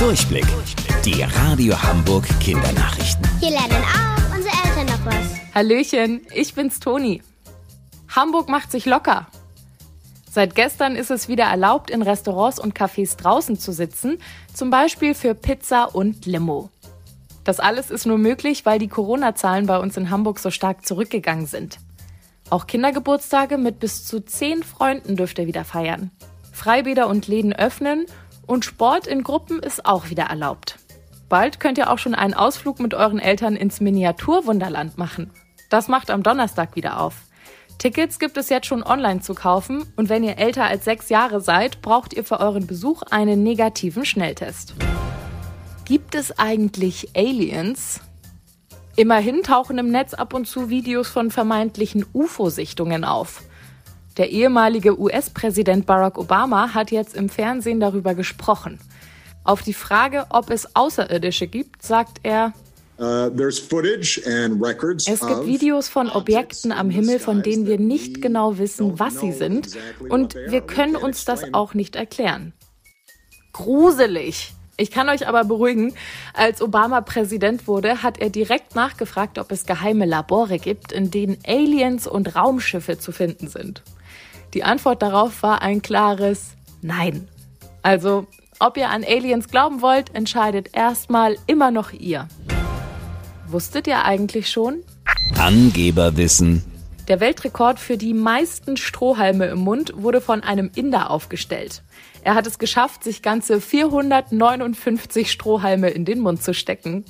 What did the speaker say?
Durchblick. Die Radio Hamburg Kindernachrichten. Hier lernen auch unsere Eltern noch was. Hallöchen, ich bin's Toni. Hamburg macht sich locker. Seit gestern ist es wieder erlaubt, in Restaurants und Cafés draußen zu sitzen, zum Beispiel für Pizza und Limo. Das alles ist nur möglich, weil die Corona-Zahlen bei uns in Hamburg so stark zurückgegangen sind. Auch Kindergeburtstage mit bis zu zehn Freunden dürft ihr wieder feiern. Freibäder und Läden öffnen und Sport in Gruppen ist auch wieder erlaubt. Bald könnt ihr auch schon einen Ausflug mit euren Eltern ins Miniaturwunderland machen. Das macht am Donnerstag wieder auf. Tickets gibt es jetzt schon online zu kaufen und wenn ihr älter als sechs Jahre seid, braucht ihr für euren Besuch einen negativen Schnelltest. Gibt es eigentlich Aliens? Immerhin tauchen im Netz ab und zu Videos von vermeintlichen UFO-Sichtungen auf. Der ehemalige US-Präsident Barack Obama hat jetzt im Fernsehen darüber gesprochen. Auf die Frage, ob es Außerirdische gibt, sagt er, Uh, es gibt Videos von Objekten am Himmel, von denen wir nicht genau wissen, was sie sind, und wir können uns das auch nicht erklären. Gruselig. Ich kann euch aber beruhigen, als Obama Präsident wurde, hat er direkt nachgefragt, ob es geheime Labore gibt, in denen Aliens und Raumschiffe zu finden sind. Die Antwort darauf war ein klares Nein. Also, ob ihr an Aliens glauben wollt, entscheidet erstmal immer noch ihr. Wusstet ihr eigentlich schon? Angeberwissen. Der Weltrekord für die meisten Strohhalme im Mund wurde von einem Inder aufgestellt. Er hat es geschafft, sich ganze 459 Strohhalme in den Mund zu stecken.